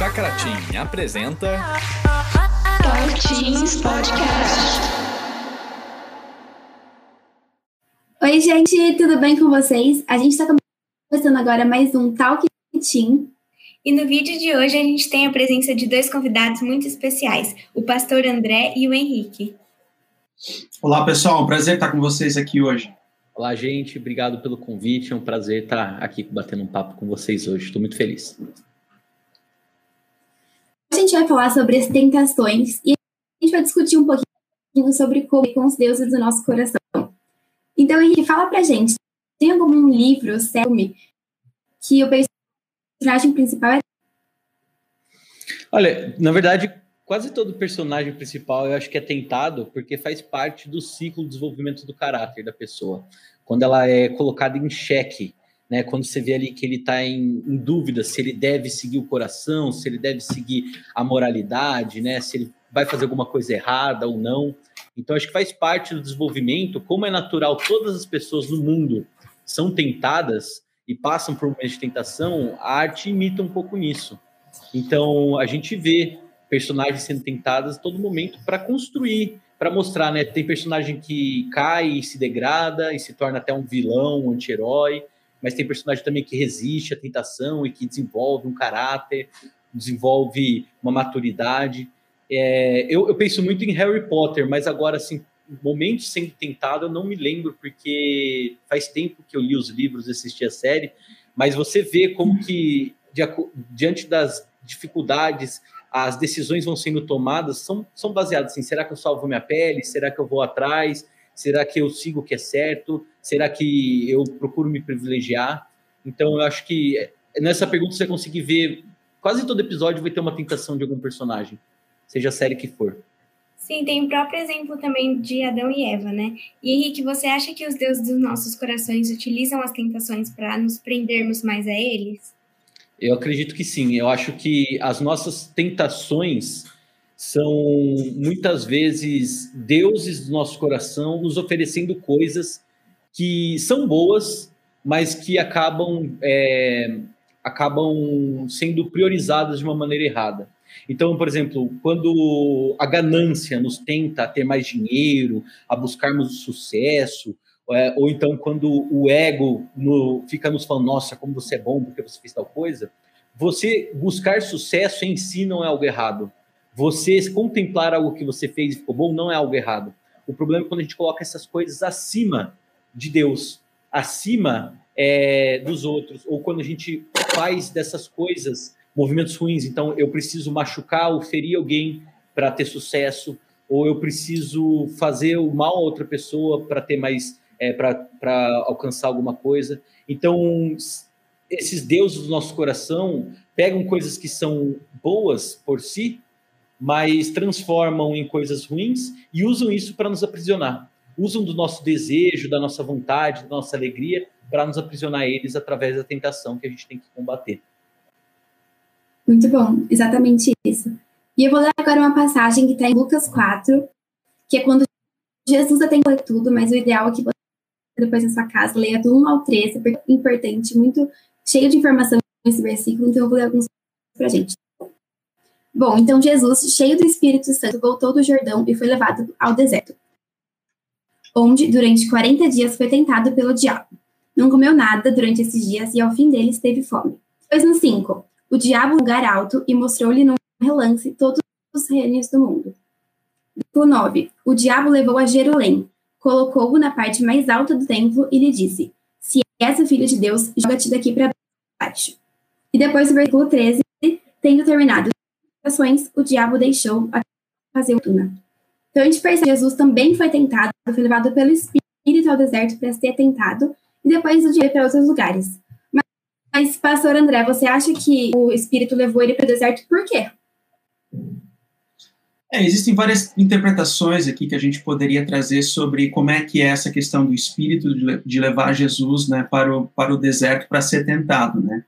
Chakra Team apresenta Talk Teams Podcast. Oi, gente, tudo bem com vocês? A gente está começando agora mais um Talk Team. E no vídeo de hoje a gente tem a presença de dois convidados muito especiais, o pastor André e o Henrique. Olá, pessoal, um prazer estar com vocês aqui hoje. Olá, gente, obrigado pelo convite. É um prazer estar aqui batendo um papo com vocês hoje. Estou muito feliz. Gente vai falar sobre as tentações e a gente vai discutir um pouquinho sobre como com os deuses do nosso coração. Então, Henrique, fala pra gente, tem algum livro, filme, que o personagem principal é Olha, na verdade, quase todo personagem principal eu acho que é tentado porque faz parte do ciclo de desenvolvimento do caráter da pessoa. Quando ela é colocada em xeque, né? Quando você vê ali que ele está em, em, dúvida se ele deve seguir o coração, se ele deve seguir a moralidade, né? Se ele vai fazer alguma coisa errada ou não. Então acho que faz parte do desenvolvimento, como é natural, todas as pessoas no mundo são tentadas e passam por um momento de tentação, a arte imita um pouco nisso. Então a gente vê personagens sendo tentadas a todo momento para construir, para mostrar, né? Tem personagem que cai e se degrada e se torna até um vilão, um anti-herói, mas tem personagem também que resiste à tentação e que desenvolve um caráter, desenvolve uma maturidade. É, eu, eu, penso muito em Harry Potter, mas agora, assim, momentos sendo tentado, eu não me lembro, porque faz tempo que eu li os livros e assisti a série, mas você vê como que, diante das dificuldades, as decisões vão sendo tomadas, são, são baseadas assim, será que eu salvo minha pele? Será que eu vou atrás? Será que eu sigo o que é certo? Será que eu procuro me privilegiar? Então, eu acho que nessa pergunta você conseguir ver, quase todo episódio vai ter uma tentação de algum personagem, seja a série que for. Sim, tem o próprio exemplo também de Adão e Eva, né? E Henrique, você acha que os deuses dos nossos corações utilizam as tentações para nos prendermos mais a eles? Eu acredito que sim. Eu acho que as nossas tentações são muitas vezes deuses do nosso coração nos oferecendo coisas que são boas, mas que acabam, é, acabam sendo priorizadas de uma maneira errada. Então, por exemplo, quando a ganância nos tenta a ter mais dinheiro, a buscarmos o sucesso, é, ou então quando o ego no, fica nos falando, nossa, como você é bom porque você fez tal coisa, você buscar sucesso em si não é algo errado. Você contemplar algo que você fez e ficou bom não é algo errado. O problema é quando a gente coloca essas coisas acima de Deus, acima é, dos outros, ou quando a gente faz dessas coisas movimentos ruins. Então, eu preciso machucar ou ferir alguém para ter sucesso, ou eu preciso fazer o mal a outra pessoa para ter mais é, para alcançar alguma coisa. Então, esses deuses do nosso coração pegam coisas que são boas por si, mas transformam em coisas ruins e usam isso para nos aprisionar. Usam do nosso desejo, da nossa vontade, da nossa alegria para nos aprisionar eles através da tentação que a gente tem que combater. Muito bom, exatamente isso. E eu vou ler agora uma passagem que está em Lucas 4, que é quando Jesus até ler tudo, mas o ideal é que você depois na sua casa leia do 1 ao 13, porque é importante, muito cheio de informação esse versículo, então eu vou ler alguns para a gente. Bom, então Jesus, cheio do Espírito Santo, voltou do Jordão e foi levado ao deserto, onde durante 40 dias foi tentado pelo diabo. Não comeu nada durante esses dias e ao fim deles teve fome. Depois no 5, o diabo lugar alto e mostrou-lhe num relance todos os reinos do mundo. No 9, o diabo levou a Jerusalém, colocou-o na parte mais alta do templo e lhe disse: Se és o filho de Deus, joga-te daqui para baixo. E depois do versículo 13, tendo terminado ações, o diabo deixou a fazer fortuna. Então a gente percebe que Jesus também foi tentado, foi levado pelo Espírito ao deserto para ser tentado, e depois o dia para outros lugares. Mas, mas, pastor André, você acha que o Espírito levou ele para o deserto por quê? É, existem várias interpretações aqui que a gente poderia trazer sobre como é que é essa questão do Espírito de levar Jesus né, para, o, para o deserto para ser tentado, né?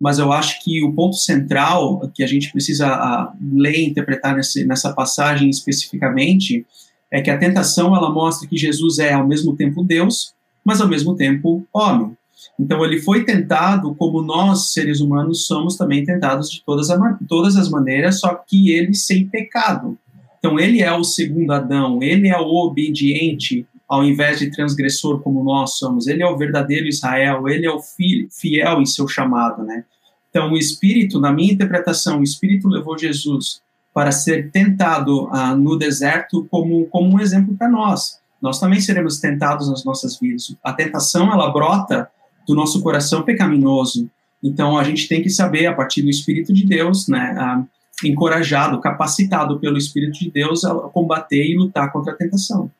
Mas eu acho que o ponto central que a gente precisa a, ler e interpretar nesse, nessa passagem especificamente é que a tentação ela mostra que Jesus é ao mesmo tempo Deus, mas ao mesmo tempo homem. Então ele foi tentado como nós, seres humanos, somos também tentados de todas, a, todas as maneiras, só que ele sem pecado. Então ele é o segundo Adão, ele é o obediente, ao invés de transgressor como nós somos. Ele é o verdadeiro Israel, ele é o fiel em seu chamado, né? Então o Espírito, na minha interpretação, o Espírito levou Jesus para ser tentado ah, no deserto como, como um exemplo para nós. Nós também seremos tentados nas nossas vidas. A tentação, ela brota do nosso coração pecaminoso. Então, a gente tem que saber, a partir do Espírito de Deus, né, ah, encorajado, capacitado pelo Espírito de Deus a combater e lutar contra a tentação.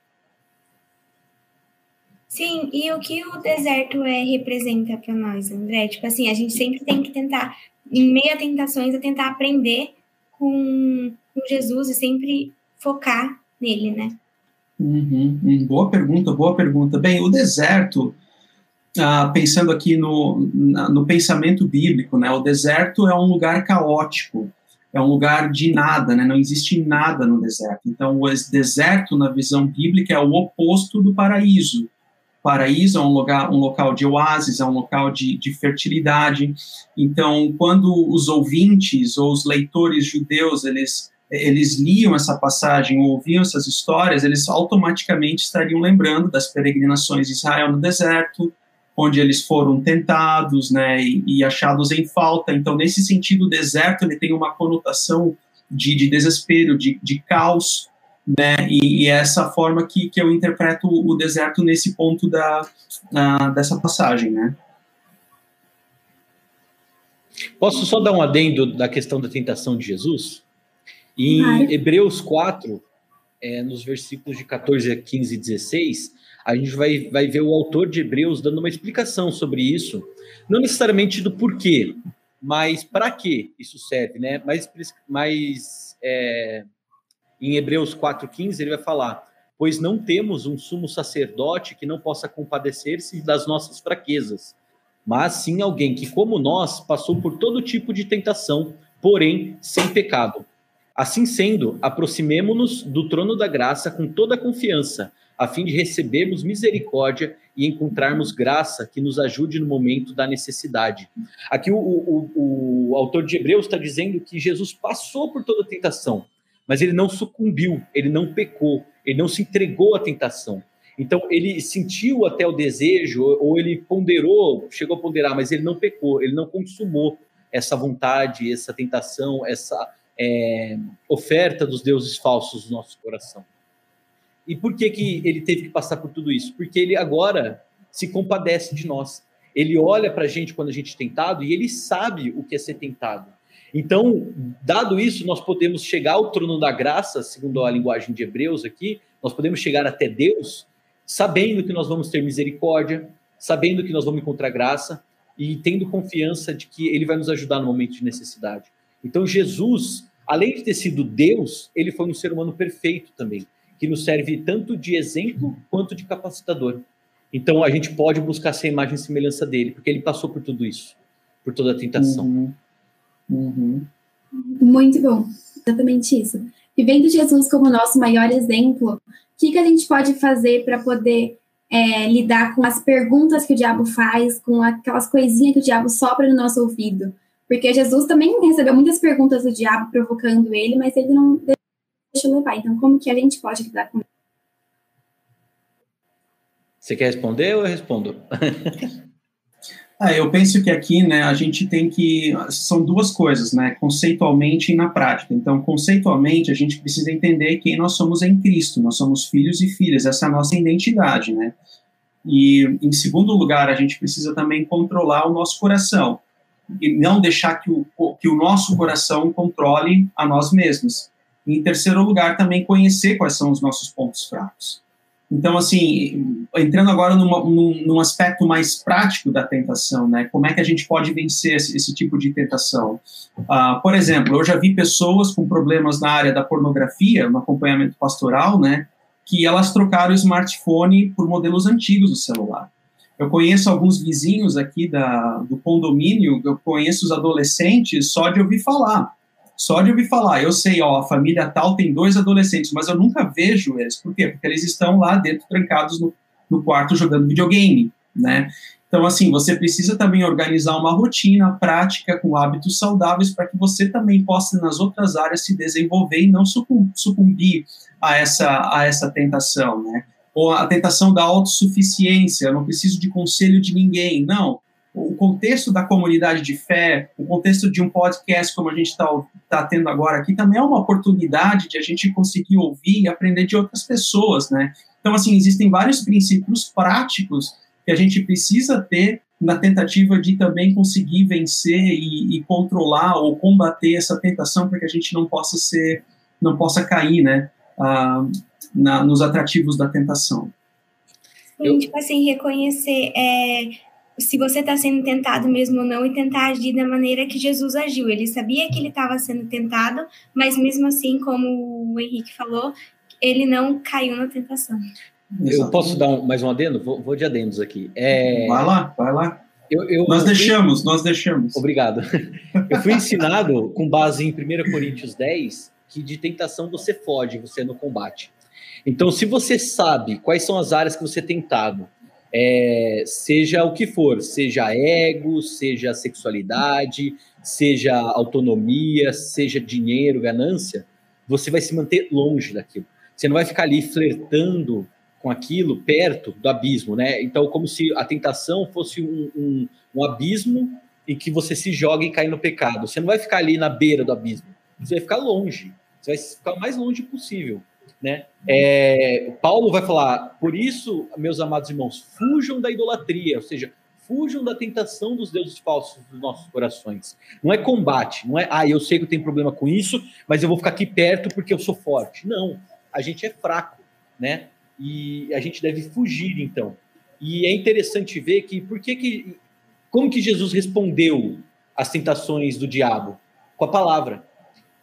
Sim, e o que o deserto é, representa para nós, André? Tipo assim, a gente sempre tem que tentar, em meio a tentações, a tentar aprender com, com Jesus e sempre focar nele, né? Uhum, uhum. boa pergunta, boa pergunta. Bem, o deserto, ah, pensando aqui no, no pensamento bíblico, né, o deserto é um lugar caótico, é um lugar de nada, né, não existe nada no deserto. Então, o deserto, na visão bíblica, é o oposto do paraíso. Paraíso é um lugar, um local de oásis, é um local de, de fertilidade. Então, quando os ouvintes ou os leitores judeus eles eles liam essa passagem ou ouviam essas histórias, eles automaticamente estariam lembrando das peregrinações de Israel no deserto, onde eles foram tentados, né, e, e achados em falta. Então, nesse sentido, o deserto ele tem uma conotação de, de desespero, de, de caos, né? E, e, é essa forma que, que eu interpreto o deserto nesse ponto da, dessa passagem, né? Posso só dar um adendo da questão da tentação de Jesus? Em Ai. Hebreus 4, é, nos versículos de 14 a 15 e 16, a gente vai, vai ver o autor de Hebreus dando uma explicação sobre isso, não necessariamente do porquê, mas para que isso serve, né? Mais, mais é, em Hebreus 4,15, ele vai falar: Pois não temos um sumo sacerdote que não possa compadecer-se das nossas fraquezas, mas sim alguém que, como nós, passou por todo tipo de tentação, porém sem pecado. Assim sendo, aproximemo-nos do trono da graça com toda a confiança, a fim de recebermos misericórdia e encontrarmos graça que nos ajude no momento da necessidade. Aqui o, o, o autor de Hebreus está dizendo que Jesus passou por toda tentação, mas ele não sucumbiu, ele não pecou, ele não se entregou à tentação. Então, ele sentiu até o desejo, ou ele ponderou, chegou a ponderar, mas ele não pecou, ele não consumou essa vontade, essa tentação, essa é, oferta dos deuses falsos no nosso coração. E por que, que ele teve que passar por tudo isso? Porque ele agora se compadece de nós. Ele olha para a gente quando a gente é tentado e ele sabe o que é ser tentado. Então, dado isso, nós podemos chegar ao trono da graça, segundo a linguagem de Hebreus aqui, nós podemos chegar até Deus, sabendo que nós vamos ter misericórdia, sabendo que nós vamos encontrar graça e tendo confiança de que Ele vai nos ajudar no momento de necessidade. Então, Jesus, além de ter sido Deus, ele foi um ser humano perfeito também, que nos serve tanto de exemplo quanto de capacitador. Então, a gente pode buscar essa imagem e semelhança dele, porque ele passou por tudo isso, por toda a tentação. Uhum. Uhum. Muito bom, exatamente isso. E vendo Jesus como nosso maior exemplo, o que, que a gente pode fazer para poder é, lidar com as perguntas que o diabo faz, com aquelas coisinhas que o diabo sopra no nosso ouvido? Porque Jesus também recebeu muitas perguntas do diabo provocando ele, mas ele não deixou levar. Então, como que a gente pode lidar com isso? Você quer responder ou eu respondo? Ah, eu penso que aqui, né, a gente tem que são duas coisas, né, conceitualmente e na prática. Então, conceitualmente, a gente precisa entender quem nós somos em Cristo. Nós somos filhos e filhas. Essa é a nossa identidade, né? E em segundo lugar, a gente precisa também controlar o nosso coração e não deixar que o, que o nosso coração controle a nós mesmos. E em terceiro lugar, também conhecer quais são os nossos pontos fracos. Então, assim, entrando agora numa, num, num, aspecto mais prático da tentação, né? Como é que a gente pode vencer esse, esse tipo de tentação? Uh, por exemplo, eu já vi pessoas com problemas na área da pornografia, no acompanhamento pastoral, né? Que elas trocaram o smartphone por modelos antigos do celular. Eu conheço alguns vizinhos aqui da, do condomínio, eu conheço os adolescentes só de ouvir falar só de ouvir falar, eu sei, ó, a família tal tem dois adolescentes, mas eu nunca vejo eles. Por quê? Porque eles estão lá dentro, trancados no, no quarto, jogando videogame, né? Então, assim, você precisa também organizar uma rotina prática com hábitos saudáveis para que você também possa, nas outras áreas, se desenvolver e não sucumbir a essa, a essa tentação, né? Ou a tentação da autossuficiência, eu não preciso de conselho de ninguém. Não, o contexto da comunidade de fé, o contexto de um podcast como a gente está tá tendo agora aqui, também é uma oportunidade de a gente conseguir ouvir e aprender de outras pessoas, né? Então, assim, existem vários princípios práticos que a gente precisa ter na tentativa de também conseguir vencer e, e controlar ou combater essa tentação para que a gente não possa ser, não possa cair, né, ah, na, nos atrativos da tentação. Sim, tipo assim, reconhecer é, se você está sendo tentado mesmo ou não e tentar agir da maneira que Jesus agiu. Ele sabia que ele estava sendo tentado, mas mesmo assim, como o Henrique falou, ele não caiu na tentação. Eu posso dar um, mais um adendo? Vou, vou de adendos aqui. É... Vai lá, vai lá. Eu, eu, nós deixamos, nós deixamos. Obrigado. Eu fui ensinado, com base em 1 Coríntios 10, que de tentação você foge, você no combate. Então, se você sabe quais são as áreas que você é tentado, é, seja o que for, seja ego, seja sexualidade, seja autonomia, seja dinheiro, ganância, você vai se manter longe daquilo. Você não vai ficar ali flertando com aquilo perto do abismo, né? Então, como se a tentação fosse um, um, um abismo em que você se joga e cai no pecado. Você não vai ficar ali na beira do abismo. Você vai ficar longe. Você vai ficar o mais longe possível. Né? É, Paulo vai falar, por isso, meus amados irmãos, fujam da idolatria, ou seja, fujam da tentação dos deuses falsos dos nossos corações. Não é combate, não é, ah, eu sei que eu tenho problema com isso, mas eu vou ficar aqui perto porque eu sou forte. Não, a gente é fraco, né? E a gente deve fugir, então. E é interessante ver que, por que que, como que Jesus respondeu às tentações do diabo? Com a palavra.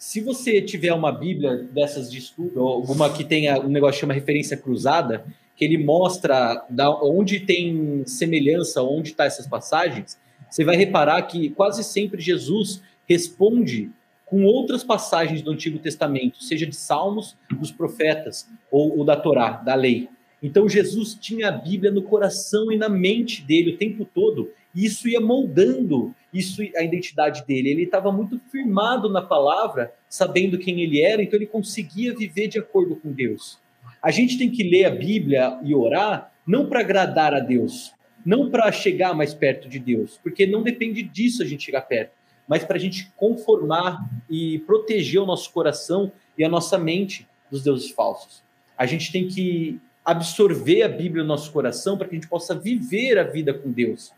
Se você tiver uma Bíblia dessas de estudo, alguma que tenha um negócio que chama referência cruzada, que ele mostra da, onde tem semelhança, onde está essas passagens, você vai reparar que quase sempre Jesus responde com outras passagens do Antigo Testamento, seja de Salmos, dos profetas ou, ou da Torá, da lei. Então Jesus tinha a Bíblia no coração e na mente dele o tempo todo, e isso ia moldando isso a identidade dele. Ele estava muito firmado na palavra, sabendo quem ele era, então ele conseguia viver de acordo com Deus. A gente tem que ler a Bíblia e orar não para agradar a Deus, não para chegar mais perto de Deus, porque não depende disso a gente chegar perto, mas para a gente conformar e proteger o nosso coração e a nossa mente dos deuses falsos. A gente tem que absorver a Bíblia no nosso coração para que a gente possa viver a vida com Deus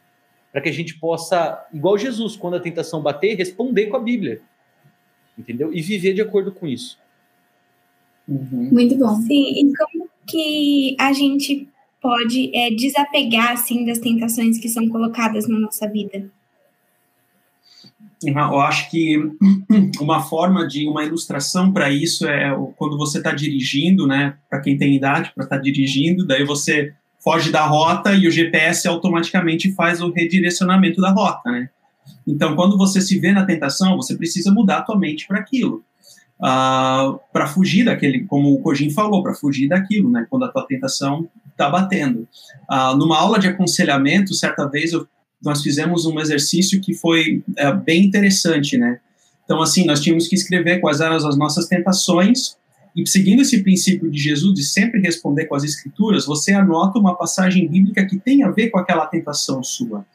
para que a gente possa, igual Jesus, quando a tentação bater, responder com a Bíblia. Entendeu? E viver de acordo com isso. Uhum. Muito bom. Sim, e como que a gente pode é, desapegar assim das tentações que são colocadas na nossa vida? Eu acho que uma forma de uma ilustração para isso é quando você está dirigindo, né? Para quem tem idade para estar tá dirigindo, daí você foge da rota e o GPS automaticamente faz o redirecionamento da rota, né? Então, quando você se vê na tentação, você precisa mudar a tua mente para aquilo. Uh, ah, para fugir daquele, como o Cojin falou, para fugir daquilo, né? Quando a tua tentação está batendo. Uh, numa aula de aconselhamento, certa vez eu, nós fizemos um exercício que foi uh, bem interessante, né? Então, assim, nós tínhamos que escrever quais eram as nossas tentações e seguindo esse princípio de Jesus de sempre responder com as escrituras, você anota uma passagem bíblica que tem a ver com aquela tentação sua.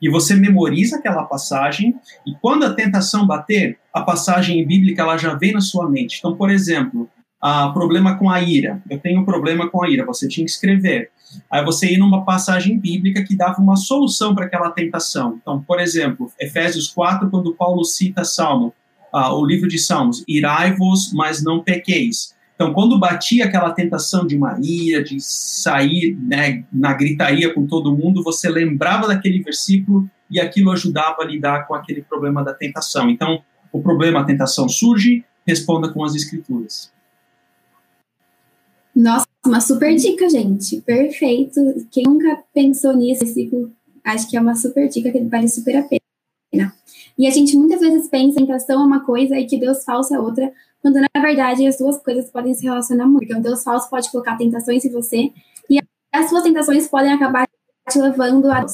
E você memoriza aquela passagem, e quando a tentação bater, a passagem bíblica ela já vem na sua mente. Então, por exemplo, a problema com a ira. Eu tenho um problema com a ira, você tinha que escrever. Aí você ia numa passagem bíblica que dava uma solução para aquela tentação. Então, por exemplo, Efésios 4, quando Paulo cita Salmo, uh, o livro de Salmos, irai-vos, mas não pequeis. Então, quando batia aquela tentação de uma ira, de sair né, na gritaria com todo mundo, você lembrava daquele versículo e aquilo ajudava a lidar com aquele problema da tentação. Então, o problema, a tentação surge, responda com as escrituras. Nossa, uma super dica, gente. Perfeito. Quem nunca pensou nisso, acho que é uma super dica que vale super a pena. E a gente muitas vezes pensa em tentação é uma coisa e que Deus falso é outra, quando na verdade as duas coisas podem se relacionar muito. Então, Deus falso pode colocar tentações em você e as suas tentações podem acabar te levando a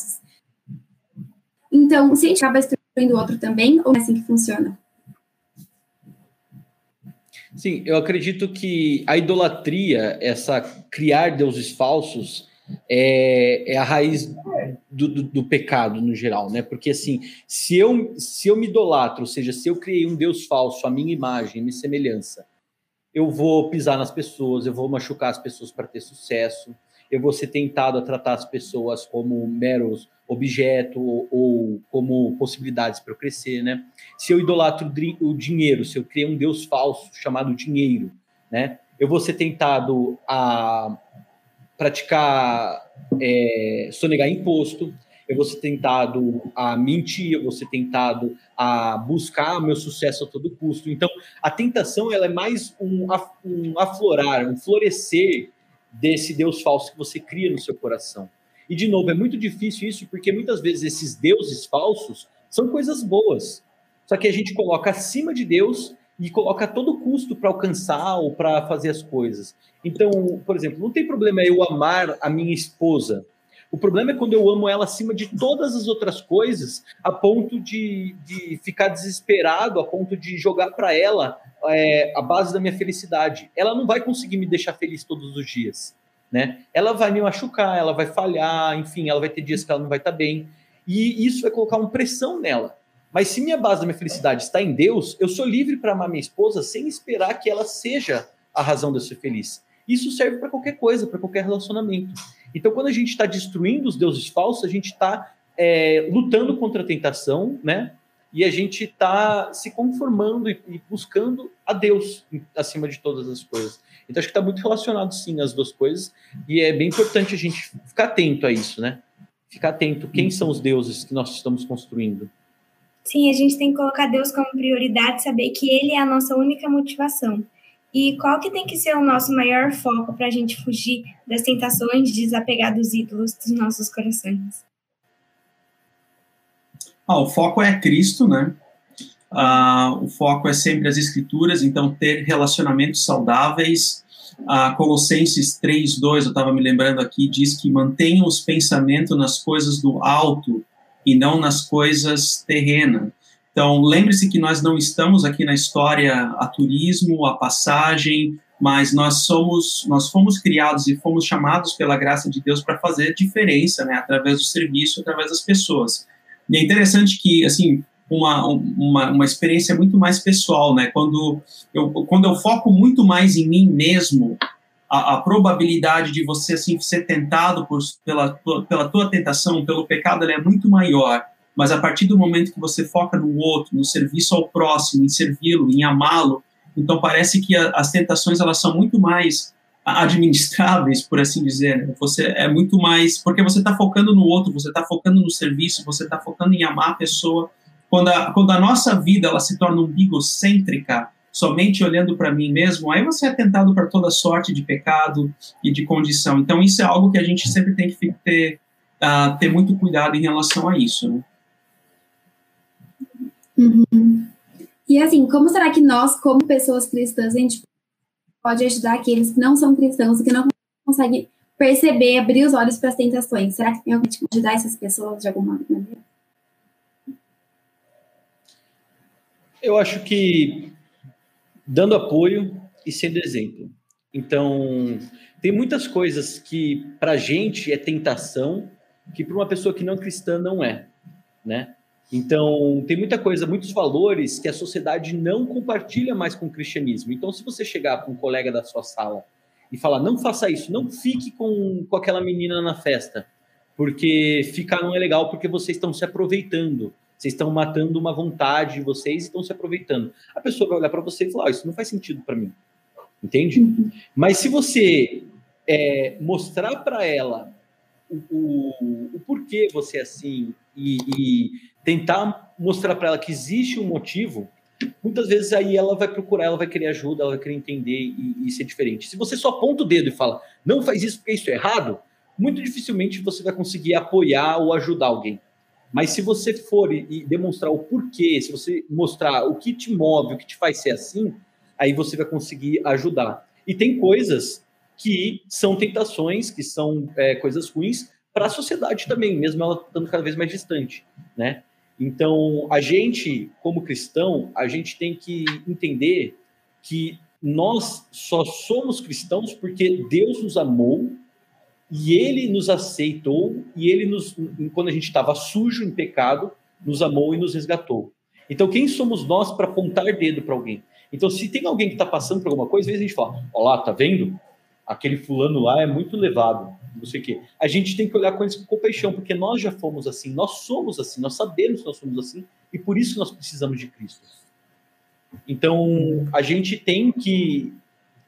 Então, se a gente acaba destruindo o outro também, ou é assim que funciona? Sim, eu acredito que a idolatria, essa criar deuses falsos, é, é a raiz do, do, do, pecado no geral, né? Porque assim, se eu, se eu me idolatro, ou seja, se eu criei um Deus falso, a minha imagem, minha semelhança, eu vou pisar nas pessoas, eu vou machucar as pessoas para ter sucesso, eu vou ser tentado a tratar as pessoas como meros objeto ou, ou como possibilidades para eu crescer, né? Se eu idolatro o dinheiro, se eu criei um Deus falso chamado dinheiro, né? Eu vou ser tentado a praticar, é, sonegar imposto, eu vou ser tentado a mentir, eu vou ser tentado a buscar meu sucesso a todo custo. Então, a tentação ela é mais um, um aflorar, um florescer desse Deus falso que você cria no seu coração. E, de novo, é muito difícil isso, porque muitas vezes esses deuses falsos são coisas boas. Só que a gente coloca acima de Deus e coloca todo custo para alcançar ou para fazer as coisas. Então, por exemplo, não tem problema eu amar a minha esposa. O problema é quando eu amo ela acima de todas as outras coisas, a ponto de, de ficar desesperado, a ponto de jogar para ela é, a base da minha felicidade. Ela não vai conseguir me deixar feliz todos os dias né? Ela vai me machucar, ela vai falhar, enfim, ela vai ter dias que ela não vai estar bem. E isso vai colocar uma pressão nela. Mas se minha base da minha felicidade está em Deus, eu sou livre para amar minha esposa sem esperar que ela seja a razão de eu ser feliz. Isso serve para qualquer coisa, para qualquer relacionamento. Então, quando a gente está destruindo os deuses falsos, a gente está é, lutando contra a tentação, né? E a gente está se conformando e, e buscando a Deus acima de todas as coisas. Então acho que está muito relacionado sim as duas coisas e é bem importante a gente ficar atento a isso, né? Ficar atento quem são os deuses que nós estamos construindo. Sim, a gente tem que colocar Deus como prioridade, saber que Ele é a nossa única motivação. E qual que tem que ser o nosso maior foco para a gente fugir das tentações de desapegar dos ídolos dos nossos corações? Ah, o foco é Cristo, né? Uh, o foco é sempre as escrituras, então ter relacionamentos saudáveis. Uh, Colossenses 3, 2, eu estava me lembrando aqui, diz que mantenham os pensamentos nas coisas do alto e não nas coisas terrenas. Então, lembre-se que nós não estamos aqui na história a turismo, a passagem, mas nós somos, nós fomos criados e fomos chamados pela graça de Deus para fazer diferença, né, através do serviço, através das pessoas. E é interessante que, assim, uma, uma, uma experiência muito mais pessoal, né? Quando eu, quando eu foco muito mais em mim mesmo, a, a probabilidade de você assim ser tentado por, pela, pela tua tentação, pelo pecado, é muito maior. Mas a partir do momento que você foca no outro, no serviço ao próximo, em servi-lo, em amá-lo, então parece que a, as tentações elas são muito mais administráveis, por assim dizer. Né? Você é muito mais porque você está focando no outro, você está focando no serviço, você está focando em amar a pessoa quando a, quando a nossa vida ela se torna umbigocêntrica, somente olhando para mim mesmo, aí você é tentado para toda sorte de pecado e de condição. Então, isso é algo que a gente sempre tem que ter, uh, ter muito cuidado em relação a isso. Né? Uhum. E assim, como será que nós, como pessoas cristãs, a gente pode ajudar aqueles que não são cristãos e que não conseguem perceber, abrir os olhos para as tentações? Será que tem alguém que pode ajudar essas pessoas de alguma maneira? Eu acho que dando apoio e sendo exemplo. Então, tem muitas coisas que para a gente é tentação, que para uma pessoa que não é cristã não é, né? Então, tem muita coisa, muitos valores que a sociedade não compartilha mais com o cristianismo. Então, se você chegar para um colega da sua sala e falar, não faça isso, não fique com, com aquela menina na festa, porque ficar não é legal, porque vocês estão se aproveitando. Vocês estão matando uma vontade de vocês e estão se aproveitando. A pessoa vai olhar para você e falar: oh, Isso não faz sentido para mim. Entende? Uhum. Mas se você é, mostrar para ela o, o, o, porquê você é assim e, e tentar mostrar para ela que existe um motivo, muitas vezes aí ela vai procurar, ela vai querer ajuda, ela vai querer entender e, e ser diferente. Se você só aponta o dedo e fala, não faz isso porque isso é errado, muito dificilmente você vai conseguir apoiar ou ajudar alguém. Mas se você for e demonstrar o porquê, se você mostrar o que te move, o que te faz ser assim, aí você vai conseguir ajudar. E tem coisas que são tentações, que são é, coisas ruins para a sociedade também, mesmo ela estando cada vez mais distante, né? Então, a gente, como cristão, a gente tem que entender que nós só somos cristãos porque Deus nos amou e Ele nos aceitou e Ele nos, quando a gente estava sujo em pecado, nos amou e nos resgatou. Então, quem somos nós para apontar dedo para alguém? Então, se tem alguém que está passando por alguma coisa, às vezes a gente fala: Olá, tá vendo? Aquele fulano lá é muito levado, não sei o quê. A gente tem que olhar com eles com compaixão, porque nós já fomos assim, nós somos assim, nós sabemos que nós somos assim, e por isso nós precisamos de Cristo. Então, a gente tem que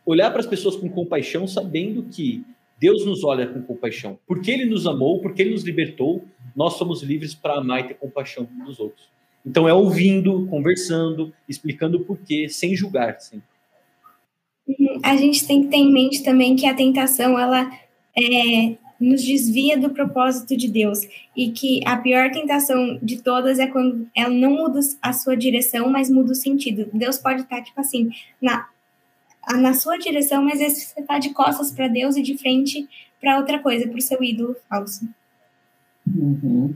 olhar para as pessoas com compaixão, sabendo que Deus nos olha com compaixão. Porque Ele nos amou, porque Ele nos libertou, nós somos livres para amar e ter compaixão dos outros. Então é ouvindo, conversando, explicando o porquê, sem julgar, sim. A gente tem que ter em mente também que a tentação ela é, nos desvia do propósito de Deus e que a pior tentação de todas é quando ela não muda a sua direção, mas muda o sentido. Deus pode estar tipo assim na na sua direção, mas você está de costas para Deus e de frente para outra coisa, para o seu ídolo falso. Uhum.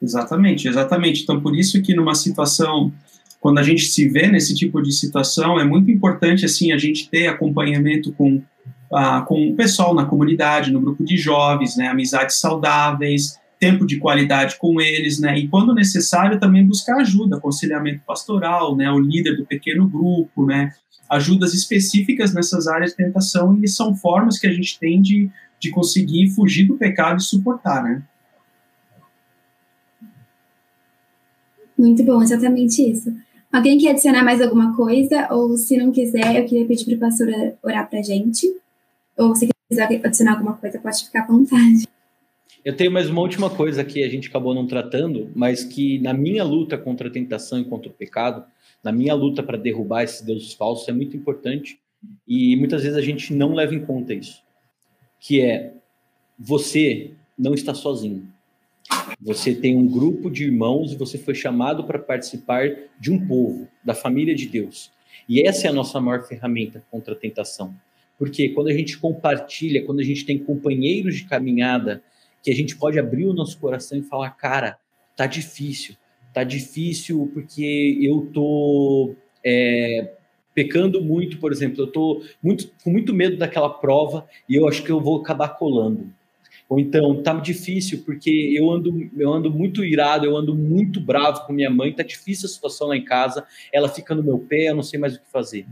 Exatamente, exatamente. Então, por isso que numa situação, quando a gente se vê nesse tipo de situação, é muito importante, assim, a gente ter acompanhamento com, ah, com o pessoal na comunidade, no grupo de jovens, né, amizades saudáveis, tempo de qualidade com eles, né, e quando necessário também buscar ajuda, aconselhamento pastoral, né, o líder do pequeno grupo, né, ajudas específicas nessas áreas de tentação, e são formas que a gente tem de, de conseguir fugir do pecado e suportar, né. Muito bom, exatamente isso. Alguém quer adicionar mais alguma coisa? Ou se não quiser, eu queria pedir para a pastora orar para a gente. Ou se quiser adicionar alguma coisa, pode ficar à vontade. Eu tenho mais uma última coisa que a gente acabou não tratando, mas que na minha luta contra a tentação e contra o pecado, na minha luta para derrubar esses deuses falsos, é muito importante e muitas vezes a gente não leva em conta isso, que é você não está sozinho. Você tem um grupo de irmãos e você foi chamado para participar de um povo, da família de Deus. E essa é a nossa maior ferramenta contra a tentação. Porque quando a gente compartilha, quando a gente tem companheiros de caminhada, que a gente pode abrir o nosso coração e falar, cara, tá difícil, tá difícil porque eu tô é, pecando muito, por exemplo, eu tô muito, com muito medo daquela prova e eu acho que eu vou acabar colando. Ou então, tá difícil porque eu ando, eu ando muito irado, eu ando muito bravo com minha mãe, tá difícil a situação lá em casa, ela fica no meu pé, eu não sei mais o que fazer.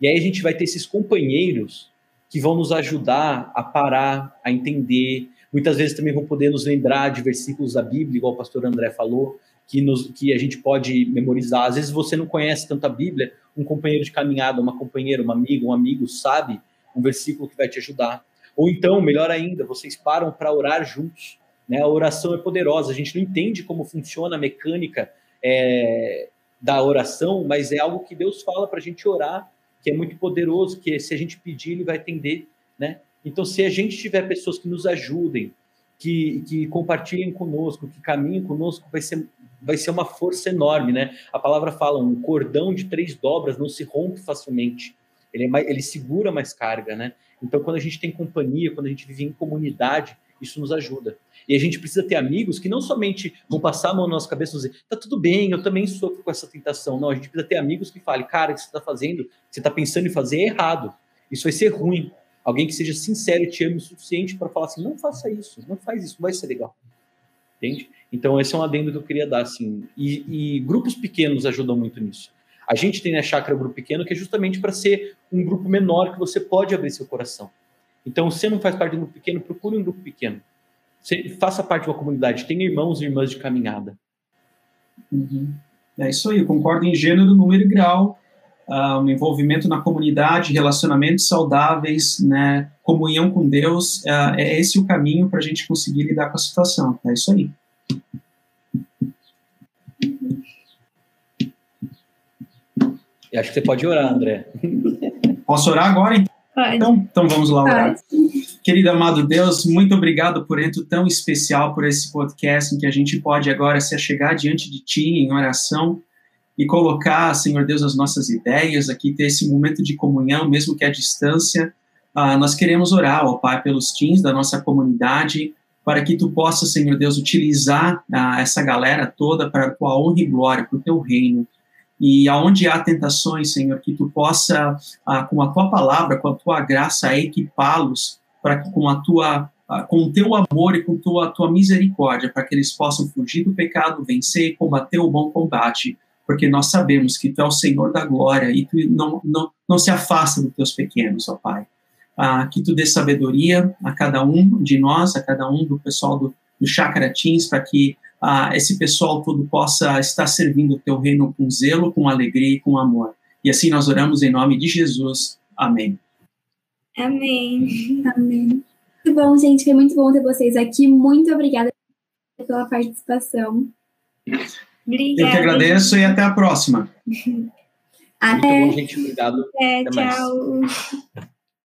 E aí a gente vai ter esses companheiros que vão nos ajudar a parar, a entender. Muitas vezes também vão poder nos lembrar de versículos da Bíblia, igual o pastor André falou, que, nos, que a gente pode memorizar. Às vezes você não conhece tanto a Bíblia, um companheiro de caminhada, uma companheira, uma amiga, um amigo sabe um versículo que vai te ajudar. Ou então, melhor ainda, vocês param para orar juntos. Né? A oração é poderosa. A gente não entende como funciona a mecânica é, da oração, mas é algo que Deus fala para a gente orar, que é muito poderoso, que se a gente pedir, Ele vai atender. Né? Então, se a gente tiver pessoas que nos ajudem, que, que compartilhem conosco, que caminhem conosco, vai ser, vai ser uma força enorme, né? A palavra fala, um cordão de três dobras não se rompe facilmente. Ele, é mais, ele segura mais carga, né? Então, quando a gente tem companhia, quando a gente vive em comunidade, isso nos ajuda. E a gente precisa ter amigos que não somente vão passar a mão na nossa cabeça e dizer, tá tudo bem, eu também sofro com essa tentação. Não, a gente precisa ter amigos que falem, cara, o que você está fazendo, o que você está pensando em fazer é errado. Isso vai ser ruim. Alguém que seja sincero e te ame o suficiente para falar assim, não faça isso, não faz isso, não vai ser legal. Entende? Então, esse é um adendo que eu queria dar, assim. E, e grupos pequenos ajudam muito nisso. A gente tem na chácara grupo pequeno, que é justamente para ser um grupo menor que você pode abrir seu coração. Então, se você não faz parte de um grupo pequeno, procure um grupo pequeno. Você faça parte de uma comunidade, tenha irmãos e irmãs de caminhada. Uhum. É isso aí, eu concordo em gênero, número e grau. Uh, um envolvimento na comunidade, relacionamentos saudáveis, né, comunhão com Deus, uh, é esse o caminho para a gente conseguir lidar com a situação. É isso aí. Eu acho que você pode orar, André. Posso orar agora? Então, então vamos lá orar. Querido amado Deus, muito obrigado por evento tão especial, por esse podcast em que a gente pode agora se achegar diante de Ti em oração e colocar, Senhor Deus, as nossas ideias aqui, ter esse momento de comunhão, mesmo que à distância. Uh, nós queremos orar, ó Pai, pelos teens da nossa comunidade, para que tu possa, Senhor Deus, utilizar ah, essa galera toda para a tua honra e glória, para o teu reino. E aonde há tentações, Senhor, que tu possa, ah, com a tua palavra, com a tua graça, equipá-los para com a tua ah, com o teu amor e com tua, a tua misericórdia, para que eles possam fugir do pecado, vencer e combater o bom combate, porque nós sabemos que tu é o Senhor da glória e tu não, não, não se afasta dos teus pequenos, ó Pai ah, que tu dê sabedoria a cada um de nós, a cada um do pessoal do, do Teams, para que ah, esse pessoal todo possa estar servindo o teu reino com zelo, com alegria e com amor. E assim nós oramos em nome de Jesus. Amém. Amém. Amém. Muito bom, gente. Foi muito bom ter vocês aqui. Muito obrigada pela participação. Obrigada. Eu que agradeço e até a próxima. Muito Até. bom, gente. Obrigado. É, Até mais. tchau.